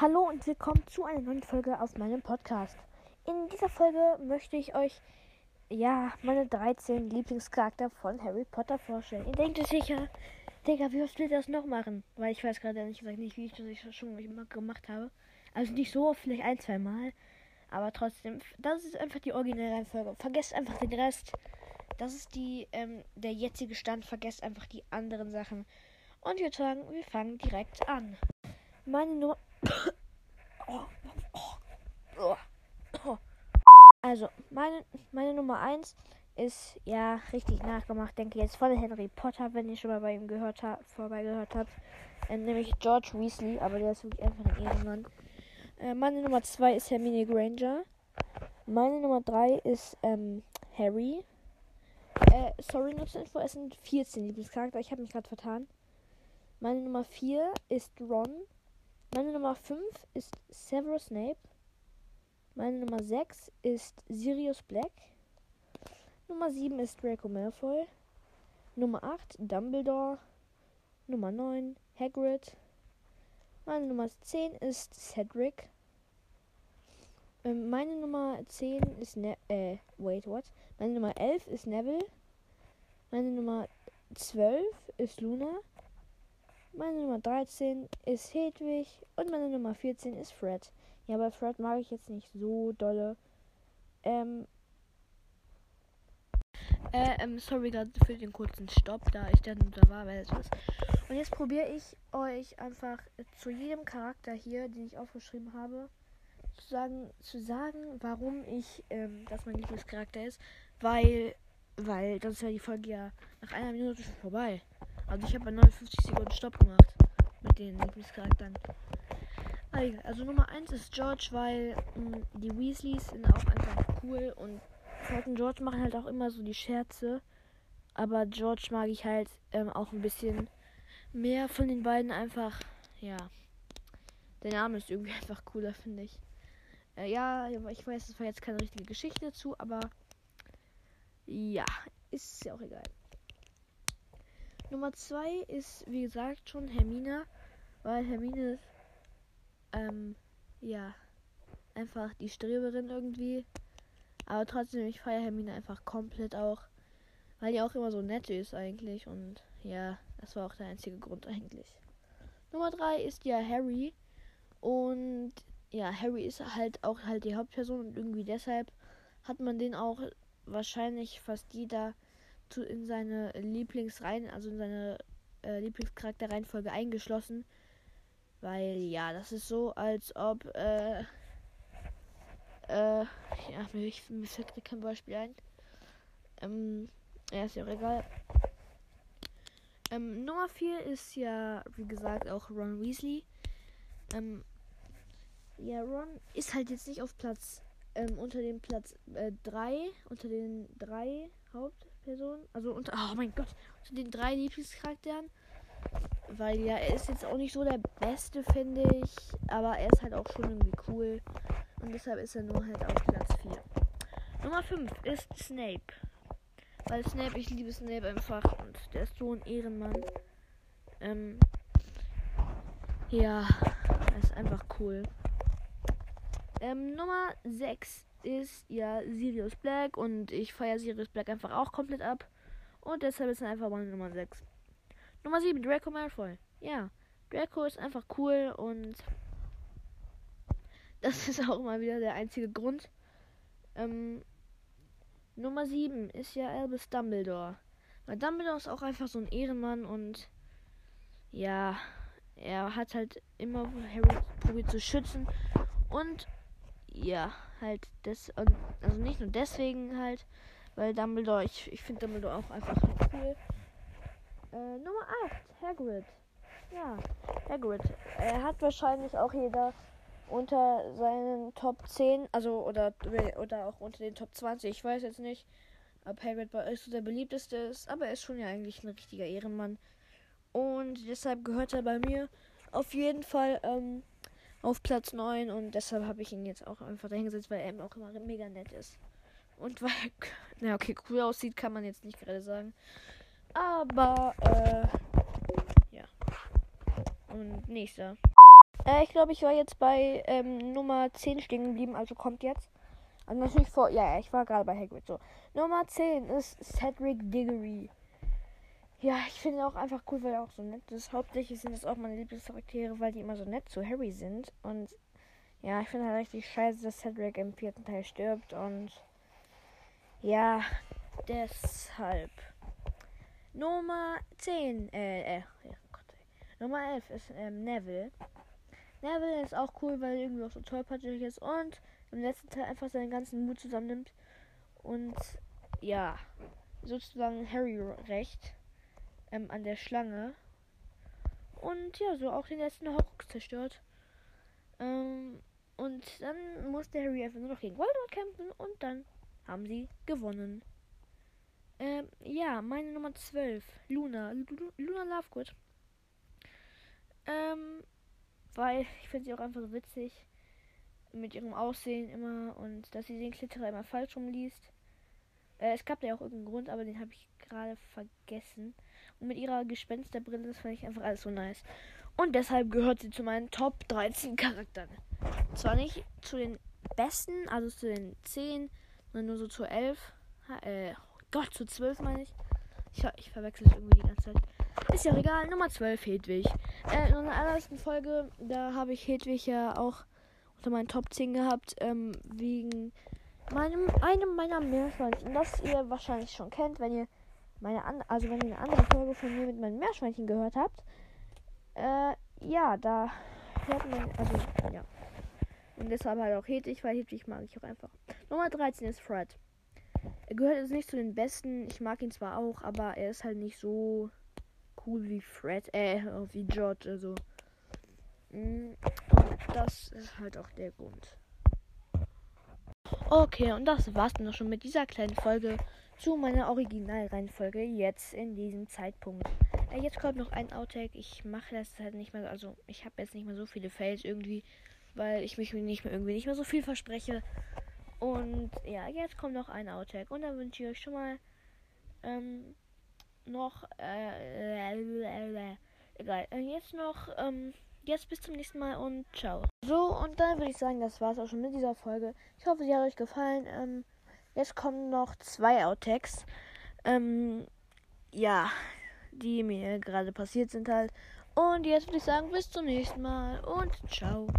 Hallo und willkommen zu einer neuen Folge auf meinem Podcast. In dieser Folge möchte ich euch ja meine 13 Lieblingscharakter von Harry Potter vorstellen. Ihr denkt euch sicher, Digga, wie oft will das noch machen? Weil ich weiß gerade ehrlich gesagt nicht, wie ich das schon gemacht habe. Also nicht so, vielleicht ein, zwei Mal. Aber trotzdem, das ist einfach die originelle Reihenfolge. Vergesst einfach den Rest. Das ist die, ähm, der jetzige Stand. Vergesst einfach die anderen Sachen. Und ich würde sagen, wir fangen direkt an. Meine Nummer. Also, meine, meine Nummer 1 ist ja richtig nachgemacht, denke ich jetzt von Harry Potter, wenn ihr schon mal bei ihm gehört habt, vorbei gehört habt. Ähm, nämlich George Weasley, aber der ist wirklich einfach ein Ehrenmann. Äh, meine Nummer 2 ist Hermine Granger. Meine Nummer 3 ist ähm, Harry. Äh, sorry, nur zur Info, es sind 14 Lieblingscharakter, ich habe mich gerade vertan. Meine Nummer 4 ist Ron. Meine Nummer 5 ist Severus Snape. Meine Nummer 6 ist Sirius Black. Nummer 7 ist Draco Malfoy. Nummer 8 Dumbledore. Nummer 9 Hagrid. Meine Nummer 10 ist Cedric. Ähm, meine Nummer 10 ist ne äh, wait, what? Meine Nummer 11 ist Neville. Meine Nummer 12 ist Luna. Meine Nummer 13 ist Hedwig und meine Nummer 14 ist Fred. Ja, bei Fred mag ich jetzt nicht so dolle. Ähm. Äh, ähm, sorry gerade für den kurzen Stopp, da ich dann da war, weil es ist. Und jetzt probiere ich euch einfach zu jedem Charakter hier, den ich aufgeschrieben habe, zu sagen, zu sagen, warum ich, ähm, das mein Lieblingscharakter ist, weil, weil, sonst wäre die Folge ja nach einer Minute schon vorbei. Also ich habe bei 59 Sekunden Stopp gemacht mit den Lieblingscharakteren. Also Nummer 1 ist George, weil mh, hm, die Weasleys sind auch einfach cool und Fred und George machen halt auch immer so die Scherze. Aber George mag ich halt ähm, auch ein bisschen mehr von den beiden einfach, ja. Der Name ist irgendwie einfach cooler, finde ich. Äh, ja, ich weiß, es war jetzt keine richtige Geschichte dazu, aber ja, ist ja auch egal. Nummer 2 ist, wie gesagt, schon Hermine, weil Hermine, ähm, ja, einfach die Streberin irgendwie. Aber trotzdem, ich feiere Hermine einfach komplett auch, weil die auch immer so nett ist eigentlich. Und ja, das war auch der einzige Grund eigentlich. Nummer 3 ist ja Harry. Und ja, Harry ist halt auch halt die Hauptperson und irgendwie deshalb hat man den auch wahrscheinlich fast jeder zu, in seine Lieblingsreihen, also in seine äh, Lieblingscharakterreihenfolge eingeschlossen. Weil ja, das ist so, als ob äh, äh, ja, mir, mir fällt kein Beispiel ein. Ähm, ja, ist ja auch egal. Ähm, Nummer 4 ist ja, wie gesagt, auch Ron Weasley. Ähm, ja, Ron ist halt jetzt nicht auf Platz, ähm, unter dem Platz 3, äh, unter den drei Hauptpersonen. Also unter, oh mein Gott, unter den drei Lieblingscharakteren. Weil ja, er ist jetzt auch nicht so der Beste, finde ich. Aber er ist halt auch schon irgendwie cool. Und deshalb ist er nur halt auf Platz 4. Nummer 5 ist Snape. Weil Snape, ich liebe Snape einfach. Und der ist so ein Ehrenmann. Ähm, ja, er ist einfach cool. Ähm, Nummer 6 ist ja Sirius Black und ich feiere Sirius Black einfach auch komplett ab. Und deshalb ist er einfach meine Nummer 6. Nummer 7, Draco Malfoy. Ja, Draco ist einfach cool und das ist auch mal wieder der einzige Grund. Ähm, Nummer 7 ist ja Albus Dumbledore. Weil Dumbledore ist auch einfach so ein Ehrenmann und ja, er hat halt immer Harry probiert zu schützen und ja, halt das also nicht nur deswegen halt, weil Dumbledore, ich, ich finde Dumbledore auch einfach cool. Äh, Nummer 8, Hagrid. Ja, Hagrid. Er hat wahrscheinlich auch jeder unter seinen Top 10, also oder oder auch unter den Top 20. Ich weiß jetzt nicht, ob Hagrid bei euch so der beliebteste ist, aber er ist schon ja eigentlich ein richtiger Ehrenmann. Und deshalb gehört er bei mir auf jeden Fall ähm, auf Platz 9 und deshalb habe ich ihn jetzt auch einfach dahingesetzt, weil er auch immer mega nett ist. Und weil, na okay, cool aussieht, kann man jetzt nicht gerade sagen. Aber, äh, ja. Und nächster. Äh, ich glaube, ich war jetzt bei ähm, Nummer 10 stehen geblieben, also kommt jetzt. Also natürlich vor. Ja, ich war gerade bei Hagrid so. Nummer 10 ist Cedric Diggory. Ja, ich finde auch einfach cool, weil er auch so nett ist. Hauptsächlich sind es auch meine Lieblingscharaktere, weil die immer so nett zu Harry sind. Und ja, ich finde halt richtig scheiße, dass Cedric im vierten Teil stirbt. Und ja, deshalb. Nummer 10, äh, äh, ja, Gott, Nummer 11 ist ähm, Neville. Neville ist auch cool, weil er irgendwie auch so tollpatschig ist und im letzten Teil einfach seinen ganzen Mut zusammennimmt und ja, sozusagen Harry recht ähm, an der Schlange. Und ja, so auch den letzten Horcrux zerstört. Ähm, und dann musste Harry einfach nur noch gegen Voldemort kämpfen und dann haben sie gewonnen. Ähm, ja, meine Nummer 12, Luna. Luna Lovegood. Ähm, weil ich finde sie auch einfach so witzig. Mit ihrem Aussehen immer und dass sie den Klitterer immer falsch rumliest. Äh, es gab ja auch irgendeinen Grund, aber den habe ich gerade vergessen. Und mit ihrer Gespensterbrille, das fand ich einfach alles so nice. Und deshalb gehört sie zu meinen Top 13 Charakteren. Zwar nicht zu den besten, also zu den 10, sondern nur so zu 11. Äh, Gott, zu 12 meine ich. Ich, ich verwechsel es irgendwie die ganze Zeit. Ist ja egal. Nummer 12, Hedwig. Äh, in unserer allerersten Folge, da habe ich Hedwig ja auch unter meinen Top 10 gehabt, ähm, wegen meinem, einem meiner Meerschweinchen, das ihr wahrscheinlich schon kennt, wenn ihr meine an also wenn ihr eine andere Folge von mir mit meinen Meerschweinchen gehört habt. Äh, ja, da hört man, also, ja. Und deshalb halt auch Hedwig, weil Hedwig mag ich auch einfach. Nummer 13 ist Fred. Er gehört jetzt nicht zu den besten. Ich mag ihn zwar auch, aber er ist halt nicht so cool wie Fred, äh, wie George, also. Mm, das ist halt auch der Grund. Okay, und das war's dann auch schon mit dieser kleinen Folge zu meiner Originalreihenfolge jetzt in diesem Zeitpunkt. Äh, jetzt kommt noch ein Outtake. Ich mache das halt nicht mehr, also ich habe jetzt nicht mehr so viele Fails irgendwie, weil ich mich nicht mehr irgendwie nicht mehr so viel verspreche. Und ja, jetzt kommt noch ein Outtake und dann wünsche ich euch schon mal ähm, noch äh, äh, egal. Jetzt noch ähm, jetzt bis zum nächsten Mal und ciao. So und dann würde ich sagen, das war's auch schon mit dieser Folge. Ich hoffe, sie hat euch gefallen. Ähm, jetzt kommen noch zwei Outtakes. Ähm, ja, die mir gerade passiert sind halt. Und jetzt würde ich sagen, bis zum nächsten Mal und ciao.